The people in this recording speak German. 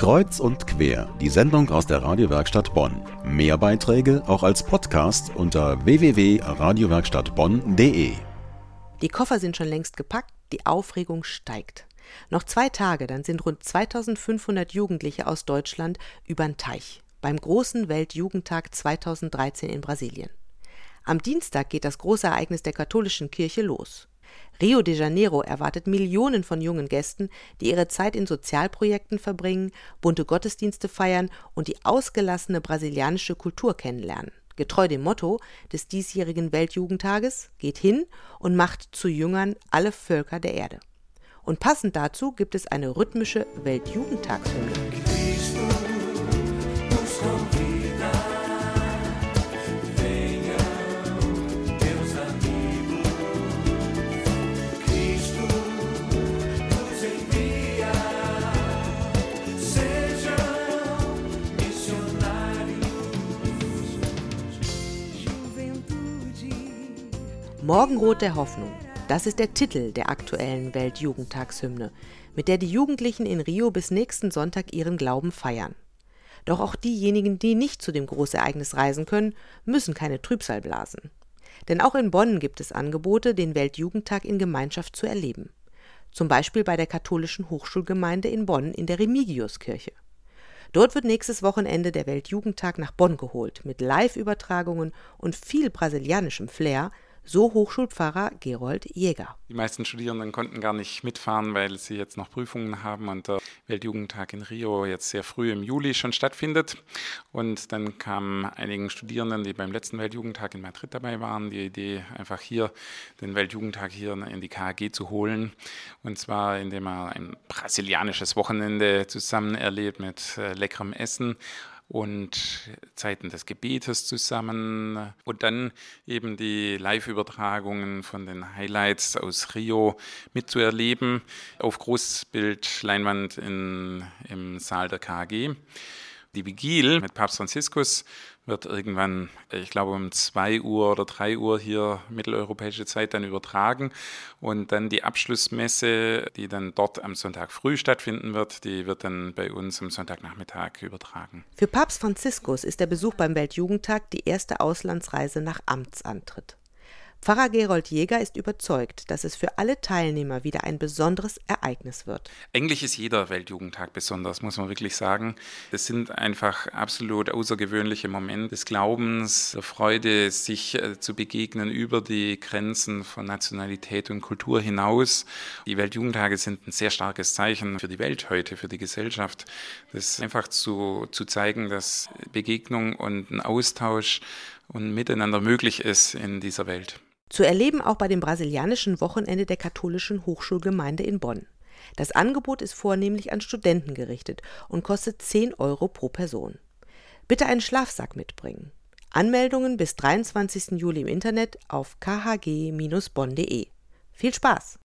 Kreuz und quer, die Sendung aus der Radiowerkstatt Bonn. Mehr Beiträge auch als Podcast unter www.radiowerkstattbonn.de. Die Koffer sind schon längst gepackt, die Aufregung steigt. Noch zwei Tage, dann sind rund 2500 Jugendliche aus Deutschland übern Teich beim großen Weltjugendtag 2013 in Brasilien. Am Dienstag geht das große Ereignis der katholischen Kirche los. Rio de Janeiro erwartet Millionen von jungen Gästen, die ihre Zeit in Sozialprojekten verbringen, bunte Gottesdienste feiern und die ausgelassene brasilianische Kultur kennenlernen. Getreu dem Motto des diesjährigen Weltjugendtages geht hin und macht zu Jüngern alle Völker der Erde. Und passend dazu gibt es eine rhythmische Weltjugendtagshymne. Morgenrot der Hoffnung. Das ist der Titel der aktuellen Weltjugendtagshymne, mit der die Jugendlichen in Rio bis nächsten Sonntag ihren Glauben feiern. Doch auch diejenigen, die nicht zu dem Großereignis reisen können, müssen keine Trübsal blasen. Denn auch in Bonn gibt es Angebote, den Weltjugendtag in Gemeinschaft zu erleben. Zum Beispiel bei der katholischen Hochschulgemeinde in Bonn in der Remigiuskirche. Dort wird nächstes Wochenende der Weltjugendtag nach Bonn geholt, mit Live-Übertragungen und viel brasilianischem Flair, so Hochschulpfarrer Gerold Jäger. Die meisten Studierenden konnten gar nicht mitfahren, weil sie jetzt noch Prüfungen haben und der Weltjugendtag in Rio jetzt sehr früh im Juli schon stattfindet. Und dann kam einigen Studierenden, die beim letzten Weltjugendtag in Madrid dabei waren, die Idee, einfach hier den Weltjugendtag hier in die KAG zu holen. Und zwar, indem er ein brasilianisches Wochenende zusammen erlebt mit äh, leckerem Essen und Zeiten des Gebetes zusammen und dann eben die Live-Übertragungen von den Highlights aus Rio mitzuerleben auf Großbildleinwand in, im Saal der KG. Die Vigil mit Papst Franziskus wird irgendwann, ich glaube um 2 Uhr oder 3 Uhr hier mitteleuropäische Zeit dann übertragen. Und dann die Abschlussmesse, die dann dort am Sonntag früh stattfinden wird, die wird dann bei uns am Sonntagnachmittag übertragen. Für Papst Franziskus ist der Besuch beim Weltjugendtag die erste Auslandsreise nach Amtsantritt. Pfarrer Gerold Jäger ist überzeugt, dass es für alle Teilnehmer wieder ein besonderes Ereignis wird. Eigentlich ist jeder Weltjugendtag besonders, muss man wirklich sagen. Es sind einfach absolut außergewöhnliche Momente des Glaubens, der Freude, sich äh, zu begegnen über die Grenzen von Nationalität und Kultur hinaus. Die Weltjugendtage sind ein sehr starkes Zeichen für die Welt heute, für die Gesellschaft. Das einfach zu, zu zeigen, dass Begegnung und ein Austausch und Miteinander möglich ist in dieser Welt. Zu erleben auch bei dem brasilianischen Wochenende der katholischen Hochschulgemeinde in Bonn. Das Angebot ist vornehmlich an Studenten gerichtet und kostet 10 Euro pro Person. Bitte einen Schlafsack mitbringen. Anmeldungen bis 23. Juli im Internet auf khg-bonn.de. Viel Spaß!